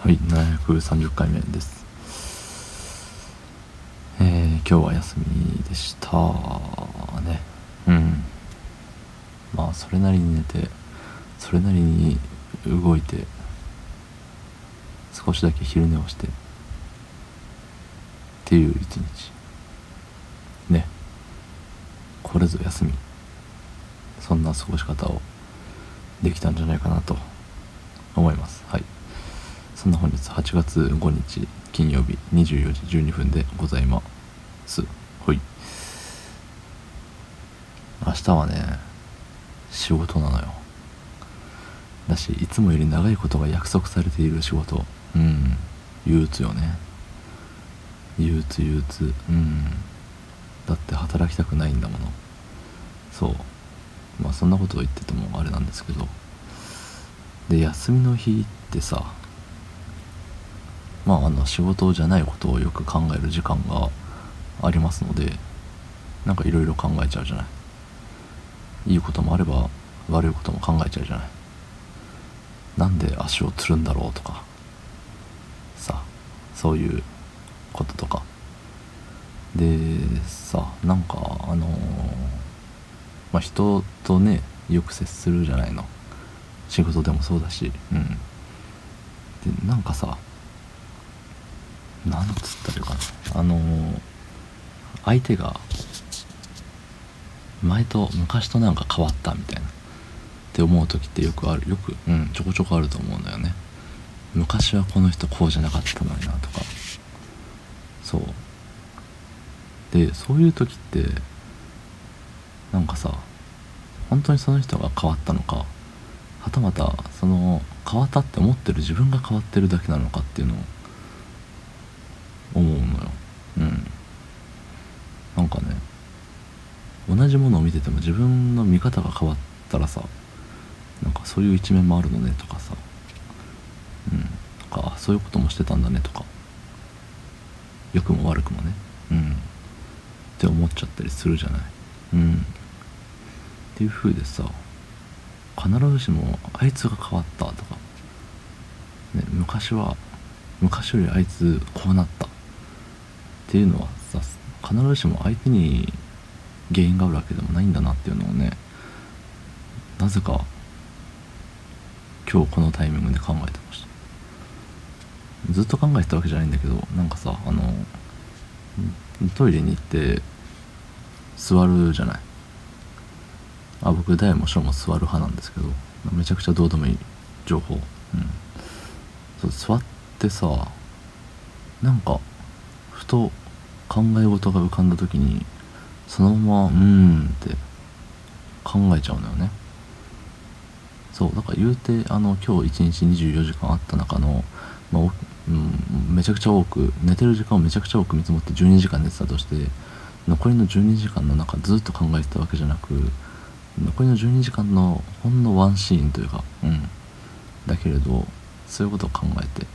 はい730回目です。えー、今日は休みでした。ね。うん。まあそれなりに寝てそれなりに動いて少しだけ昼寝をしてっていう一日。ね。これぞ休み。そんな過ごし方をできたんじゃないかなと思います。はい。そんな本日8月5日金曜日24時12分でございます。はい。明日はね仕事なのよ。だしいつもより長いことが約束されている仕事。うん。憂鬱よね。憂鬱憂鬱。うん。だって働きたくないんだもの。そう。まあそんなことを言っててもあれなんですけど。で休みの日ってさまああの仕事じゃないことをよく考える時間がありますのでなんかいろいろ考えちゃうじゃない。いいこともあれば悪いことも考えちゃうじゃない。なんで足をつるんだろうとか。さそういうこととか。でさなんかあのまあ人とねよく接するじゃないの。仕事でもそうだし。うん。でなんかさなんつったらいいかな。あの相手が前と昔となんか変わったみたいなって思う時ってよくあるよくうん。ちょこちょこあると思うんだよね。昔はこの人こうじゃなかったのになとか。そう。でそういう時ってなんかさ本当にその人が変わったのかはたまたその変わったって思ってる自分が変わってるだけなのかっていうのを思うのようんなんかね同じものを見てても自分の見方が変わったらさなんかそういう一面もあるのねとかさ。うん。とかそういうこともしてたんだねとか。良くも悪くもね。うん。って思っちゃったりするじゃない。うん。っていう風でさ必ずしもあいつが変わったとか、ね、昔は昔よりあいつこうなったっていうのはさ必ずしも相手に原因があるわけでもないんだなっていうのをねなぜか今日このタイミングで考えてました。ずっと考えてたわけじゃないんだけどなんかさあのトイレに行って座るじゃない。あ僕大も小も座る派なんですけどめちゃくちゃどうでもいい情報。うん。そう座ってさなんかふと考え事が浮かんだ時にそのままうーんって考えちゃうのよね。そうだから言うてあの今日一日24時間あった中の、まあうん、めちゃくちゃ多く寝てる時間をめちゃくちゃ多く見積もって12時間寝てたとして残りの12時間の中ずっと考えてたわけじゃなく残りの12時間のほんのワンシーンというかうんだけれどそういうことを考えて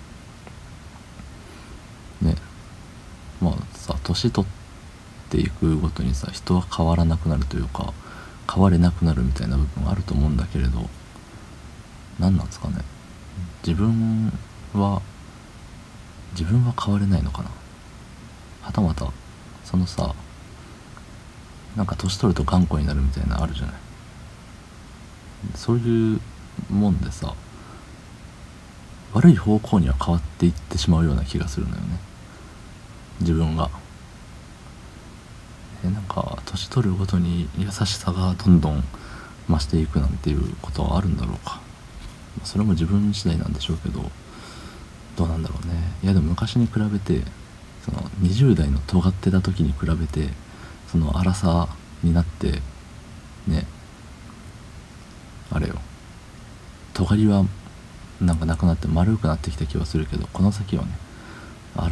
ねまあさ年取ってていくごとにさ人は変わらなくなるというか変われなくなるみたいな部分があると思うんだけれど何なんですかね。自分は自分は変われないのかな。はたまたそのさなんか年取ると頑固になるみたいなあるじゃない。そういうもんでさ悪い方向には変わっていってしまうような気がするのよね。自分が。えなんか年取るごとに優しさがどんどん増していくなんていうことはあるんだろうか。それも自分次第なんでしょうけどどうなんだろうね。いやでも昔に比べてその20代の尖ってた時に比べてその荒さになってねあれよ。尖りはなんかなくなって丸くなってきた気はするけどこの先はね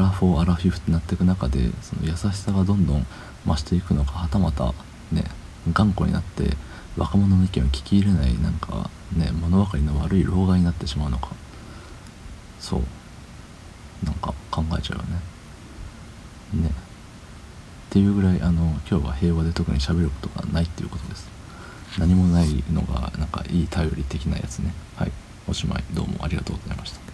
ラフォーアラフィフってなっていく中でその優しさがどんどん増していくのかはたまたね頑固になって若者の意見を聞き入れないなんかね物分かりの悪い老害になってしまうのか。そう。なんか考えちゃうよね。ね。っていうぐらいあの今日は平和で特に喋ることがないっていうことです。何もないのがなんかいい頼り的なやつね。はい。おしまい。どうもありがとうございました。